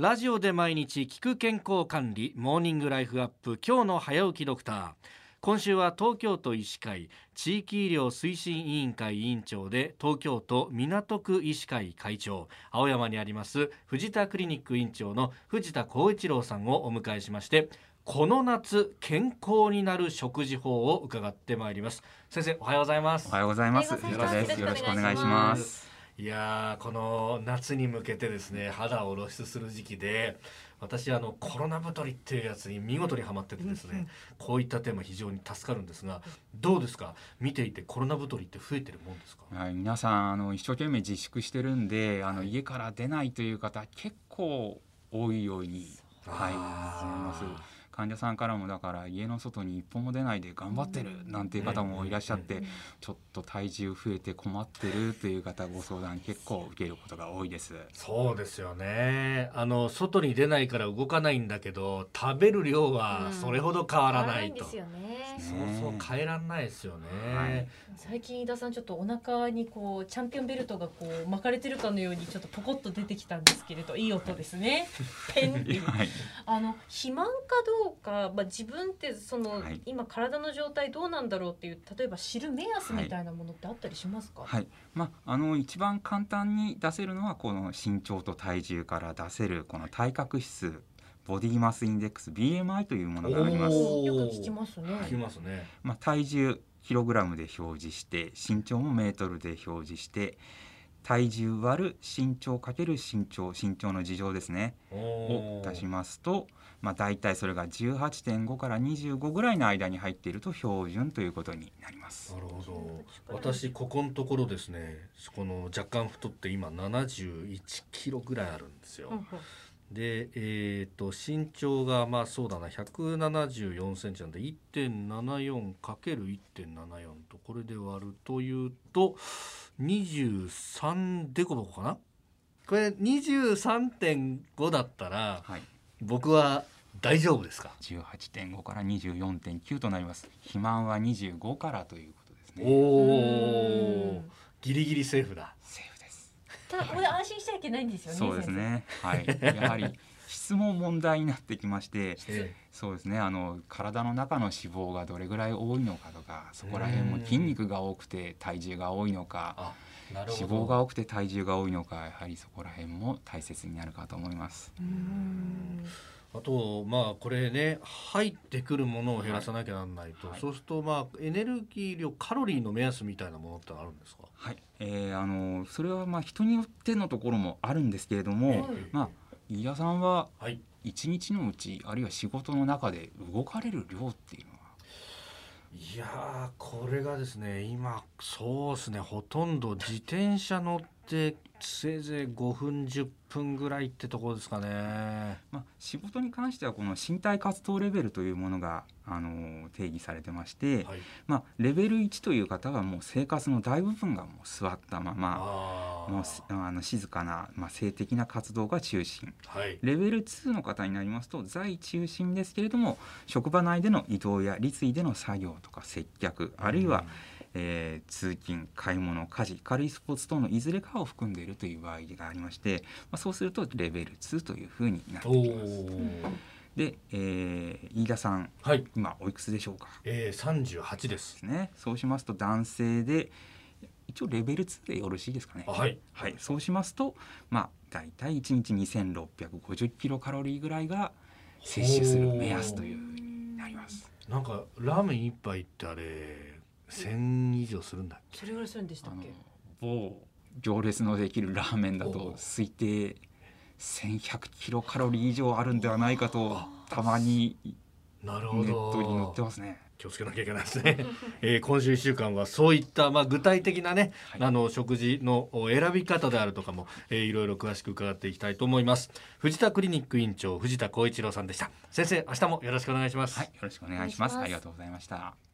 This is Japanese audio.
ラジオで毎日聞く健康管理モーニングライフアップ今日の早起きドクター今週は東京都医師会地域医療推進委員会委員長で東京都港区医師会会長青山にあります藤田クリニック院長の藤田光一郎さんをお迎えしましてこの夏健康になる食事法を伺ってまいります先生おはようございますおはようございます。よろしくお願いします。いやーこの夏に向けてですね肌を露出する時期で私あのコロナ太りっていうやつに見事にはまっててですねこういったテーマ非常に助かるんですがどうですか？見ていてコロナ太りって増えてるもんですか？はい、皆さんあの一生懸命自粛してるんで、あの家から出ないという方結構多いようにはい思います。患者さんからもだから家の外に一歩も出ないで頑張ってるなんていう方もいらっしゃって、ちょっと体重増えて困ってるという方ご相談結構受けることが多いです。そうですよね。あの外に出ないから動かないんだけど食べる量はそれほど変わらないと、変わらないんですよね。そうそう変えらんないですよね、はい。最近飯田さんちょっとお腹にこうチャンピオンベルトがこう巻かれてるかのようにちょっとポコッと出てきたんですけれどいい音ですね。ペンっていう。はい、あの肥満かどうか、まあ自分ってその、はい今体の状態どうなんだろうっていう例えば知る目安みたいなものってあったりしますか？はい、まああの一番簡単に出せるのはこの身長と体重から出せるこの体格指数ボディマスインデックス BMI というものがあります。よく聞きますね。聞きますねまあ、体重キログラムで表示して身長もメートルで表示して体重割る身長かける身長身長の事情ですね。を出しますと、まあ、大体それが18.5から25ぐらいの間に入っていると標準ということになります。な。るほど。私ここのところですねこの若干太って今71キロぐらいあるんですよ、でえっ、と身長がまあそうだな174センチなんで 1.74×1.74 とこれで割るというと23デコボコかな？これ23.5だったらはい、僕は大丈夫ですか？18.5から24.9となります。肥満は25からということですおね。おギリギリセーフだセーフです。ただこれ安心しちゃいけないんですよね。そうですね。はい。やはり質も問題になってきまして、えそうですね。あの体の中の脂肪がどれぐらい多いのかとか、そこら辺も筋肉が多くて体重が多いのか、脂ど。肪が多くて体重が多いのか、やはりそこら辺も大切になるかと思います。あとまあこれね入ってくるものを減らさなきゃなんないと、はい。そうするとまあエネルギー量カロリーの目安みたいなものってあるんですか？はい。えー、あのそれはまあ人によってのところもあるんですけれども、はい。まあ飯田さんははい。一日のうちあるいは仕事の中で動かれる量っていうのは？いやーこれがですね今そうですねほとんど自転車乗ってせいぜい5分10分ぐらいってところですかね。まあ、仕事に関してはこの身体活動レベルというものがあの定義されてまして、はい。まあ、レベル1という方はもう生活の大部分がもう座ったままもうすあの静かな、まあ、性的な活動が中心。はい。レベル2の方になりますと在中心ですけれども職場内での移動や立位での作業とか接客あるいは、えー通勤買い物家事軽いスポーツ等のいずれかを含んでいるという場合がありまして、まあ、そうするとレベル2というふうになっておきます。ー。で、えー飯田さんはい。今おいくつでしょうか？えー、38でです。すね。そうしますと男性で一応レベル2でよろしいですかね。あはい。はい、そうしますとまあ大体1日2650キロカロリーぐらいが摂取する目安というふうになります。なんかラーメン一杯ってあれ1000以上するんだっけ？それぐらいするんでしたっけ？某行列のできるラーメンだおと推定1100キロカロリー以上あるんではないかとたまにネなるほどットに載ってますね。気をつけなきゃいけないですね。えー今週1週間はそういった、まあ、具体的なね、はいあの食事の選び方であるとかも、えーいろいろ詳しく伺っていきたいと思います。藤田クリニック院長藤田光一郎さんでした。先生明日もよろしくお願いします。はい、よろしくお願いします。お願いしますありがとうございました。